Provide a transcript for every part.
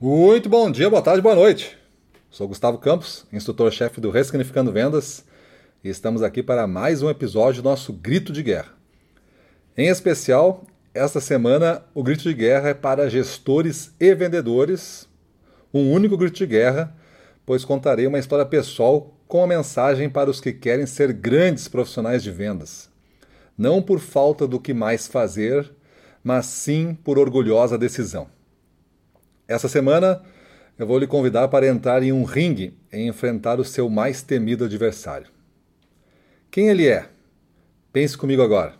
Muito bom dia, boa tarde, boa noite. Sou Gustavo Campos, instrutor-chefe do Ressignificando Vendas, e estamos aqui para mais um episódio do nosso Grito de Guerra. Em especial, esta semana o grito de guerra é para gestores e vendedores, um único grito de guerra, pois contarei uma história pessoal com a mensagem para os que querem ser grandes profissionais de vendas. Não por falta do que mais fazer, mas sim por orgulhosa decisão. Essa semana eu vou lhe convidar para entrar em um ringue e enfrentar o seu mais temido adversário. Quem ele é? Pense comigo agora.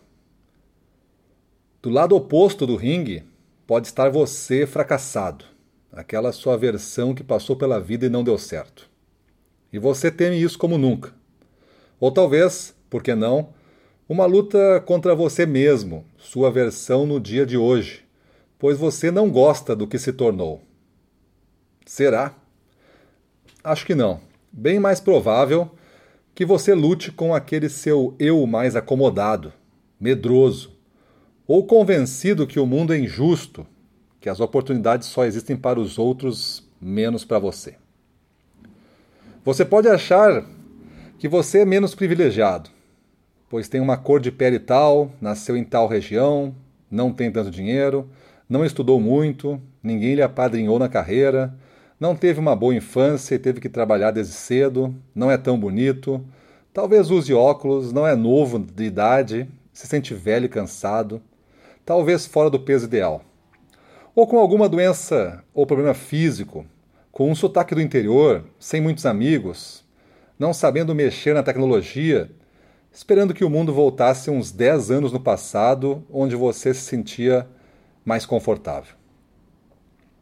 Do lado oposto do ringue pode estar você fracassado, aquela sua versão que passou pela vida e não deu certo. E você teme isso como nunca. Ou talvez, por que não, uma luta contra você mesmo, sua versão no dia de hoje pois você não gosta do que se tornou. Será? Acho que não. Bem mais provável que você lute com aquele seu eu mais acomodado, medroso, ou convencido que o mundo é injusto, que as oportunidades só existem para os outros, menos para você. Você pode achar que você é menos privilegiado, pois tem uma cor de pele tal, nasceu em tal região, não tem tanto dinheiro, não estudou muito, ninguém lhe apadrinhou na carreira, não teve uma boa infância e teve que trabalhar desde cedo, não é tão bonito, talvez use óculos, não é novo de idade, se sente velho e cansado, talvez fora do peso ideal. Ou com alguma doença ou problema físico, com um sotaque do interior, sem muitos amigos, não sabendo mexer na tecnologia, esperando que o mundo voltasse uns 10 anos no passado, onde você se sentia mais confortável.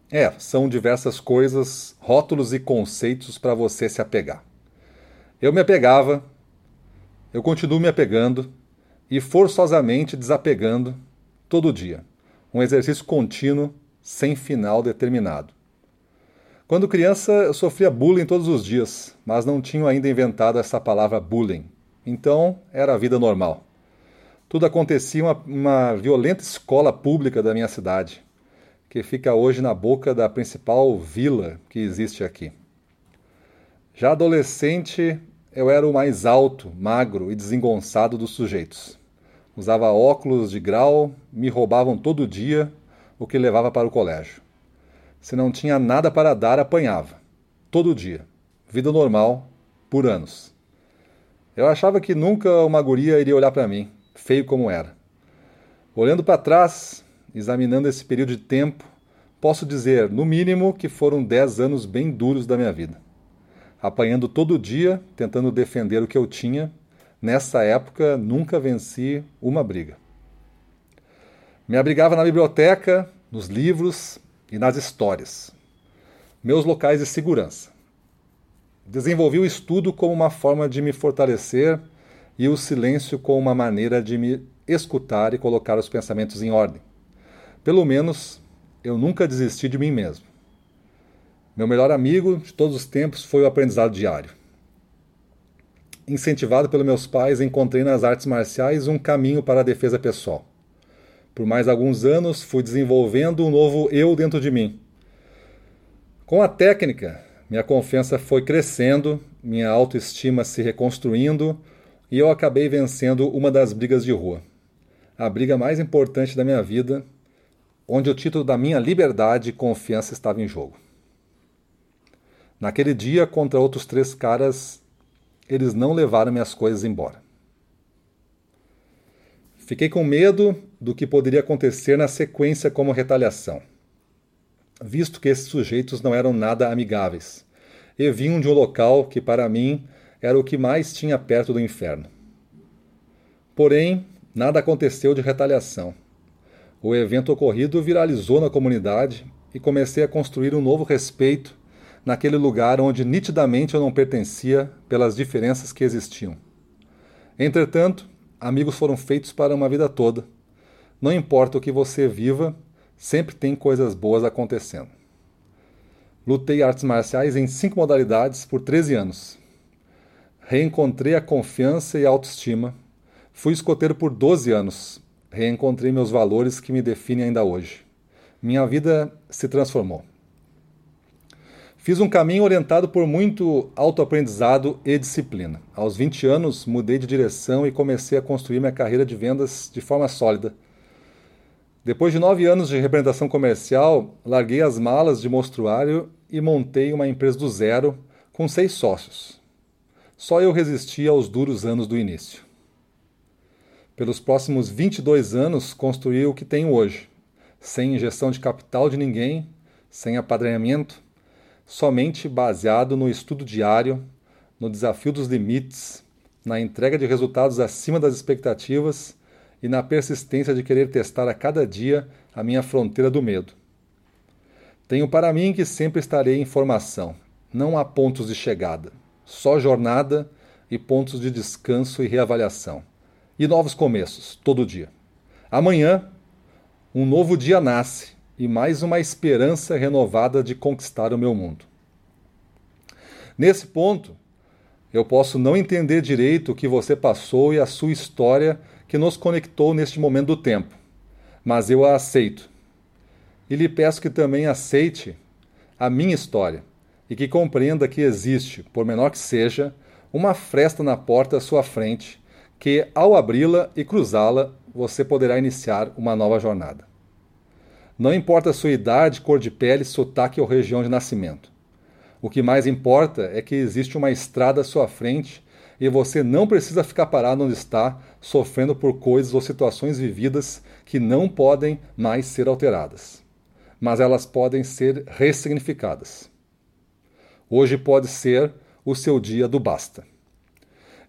É, são diversas coisas, rótulos e conceitos para você se apegar. Eu me apegava, eu continuo me apegando e forçosamente desapegando todo dia. Um exercício contínuo, sem final determinado. Quando criança, eu sofria bullying todos os dias, mas não tinha ainda inventado essa palavra bullying. Então, era a vida normal. Tudo acontecia em uma, uma violenta escola pública da minha cidade, que fica hoje na boca da principal vila que existe aqui. Já adolescente, eu era o mais alto, magro e desengonçado dos sujeitos. Usava óculos de grau, me roubavam todo dia o que levava para o colégio. Se não tinha nada para dar, apanhava. Todo dia. Vida normal, por anos. Eu achava que nunca uma guria iria olhar para mim, feio como era. Olhando para trás, examinando esse período de tempo, posso dizer, no mínimo, que foram dez anos bem duros da minha vida. Apanhando todo dia, tentando defender o que eu tinha, nessa época nunca venci uma briga. Me abrigava na biblioteca, nos livros e nas histórias. Meus locais de segurança. Desenvolvi o estudo como uma forma de me fortalecer e o silêncio como uma maneira de me escutar e colocar os pensamentos em ordem. Pelo menos eu nunca desisti de mim mesmo. Meu melhor amigo de todos os tempos foi o aprendizado diário. Incentivado pelos meus pais, encontrei nas artes marciais um caminho para a defesa pessoal. Por mais alguns anos, fui desenvolvendo um novo eu dentro de mim. Com a técnica, minha confiança foi crescendo, minha autoestima se reconstruindo e eu acabei vencendo uma das brigas de rua. A briga mais importante da minha vida, onde o título da minha liberdade e confiança estava em jogo. Naquele dia, contra outros três caras, eles não levaram minhas coisas embora. Fiquei com medo do que poderia acontecer na sequência como retaliação, visto que esses sujeitos não eram nada amigáveis e vinham de um local que, para mim, era o que mais tinha perto do inferno. Porém, nada aconteceu de retaliação. O evento ocorrido viralizou na comunidade e comecei a construir um novo respeito naquele lugar onde nitidamente eu não pertencia pelas diferenças que existiam. Entretanto, amigos foram feitos para uma vida toda. Não importa o que você viva, sempre tem coisas boas acontecendo. Lutei artes marciais em cinco modalidades por 13 anos. Reencontrei a confiança e a autoestima. Fui escoteiro por 12 anos. Reencontrei meus valores que me definem ainda hoje. Minha vida se transformou. Fiz um caminho orientado por muito autoaprendizado e disciplina. Aos 20 anos, mudei de direção e comecei a construir minha carreira de vendas de forma sólida. Depois de nove anos de representação comercial, larguei as malas de monstruário e montei uma empresa do zero com seis sócios. Só eu resisti aos duros anos do início. Pelos próximos 22 anos, construí o que tenho hoje, sem injeção de capital de ninguém, sem apadrinhamento, somente baseado no estudo diário, no desafio dos limites, na entrega de resultados acima das expectativas e na persistência de querer testar a cada dia a minha fronteira do medo. Tenho para mim que sempre estarei em formação. Não há pontos de chegada, só jornada e pontos de descanso e reavaliação. E novos começos, todo dia. Amanhã, um novo dia nasce e mais uma esperança renovada de conquistar o meu mundo. Nesse ponto, eu posso não entender direito o que você passou e a sua história que nos conectou neste momento do tempo, mas eu a aceito. E lhe peço que também aceite a minha história e que compreenda que existe, por menor que seja, uma fresta na porta à sua frente, que ao abri-la e cruzá-la, você poderá iniciar uma nova jornada. Não importa a sua idade, cor de pele, sotaque ou região de nascimento. O que mais importa é que existe uma estrada à sua frente e você não precisa ficar parado onde está, sofrendo por coisas ou situações vividas que não podem mais ser alteradas. Mas elas podem ser ressignificadas. Hoje pode ser o seu dia do basta.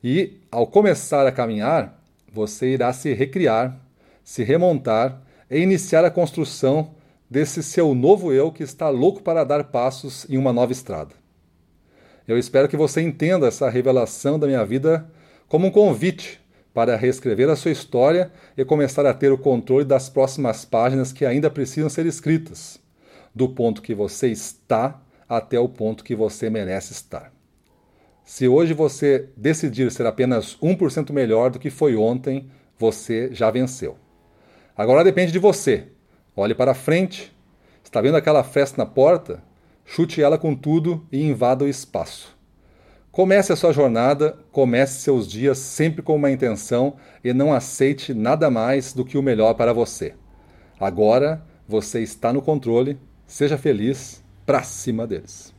E, ao começar a caminhar, você irá se recriar, se remontar e iniciar a construção desse seu novo eu que está louco para dar passos em uma nova estrada. Eu espero que você entenda essa revelação da minha vida como um convite para reescrever a sua história e começar a ter o controle das próximas páginas que ainda precisam ser escritas, do ponto que você está até o ponto que você merece estar. Se hoje você decidir ser apenas 1% melhor do que foi ontem, você já venceu. Agora depende de você. Olhe para frente. Está vendo aquela festa na porta? Chute ela com tudo e invada o espaço. Comece a sua jornada, comece seus dias sempre com uma intenção e não aceite nada mais do que o melhor para você. Agora você está no controle, seja feliz, pra cima deles.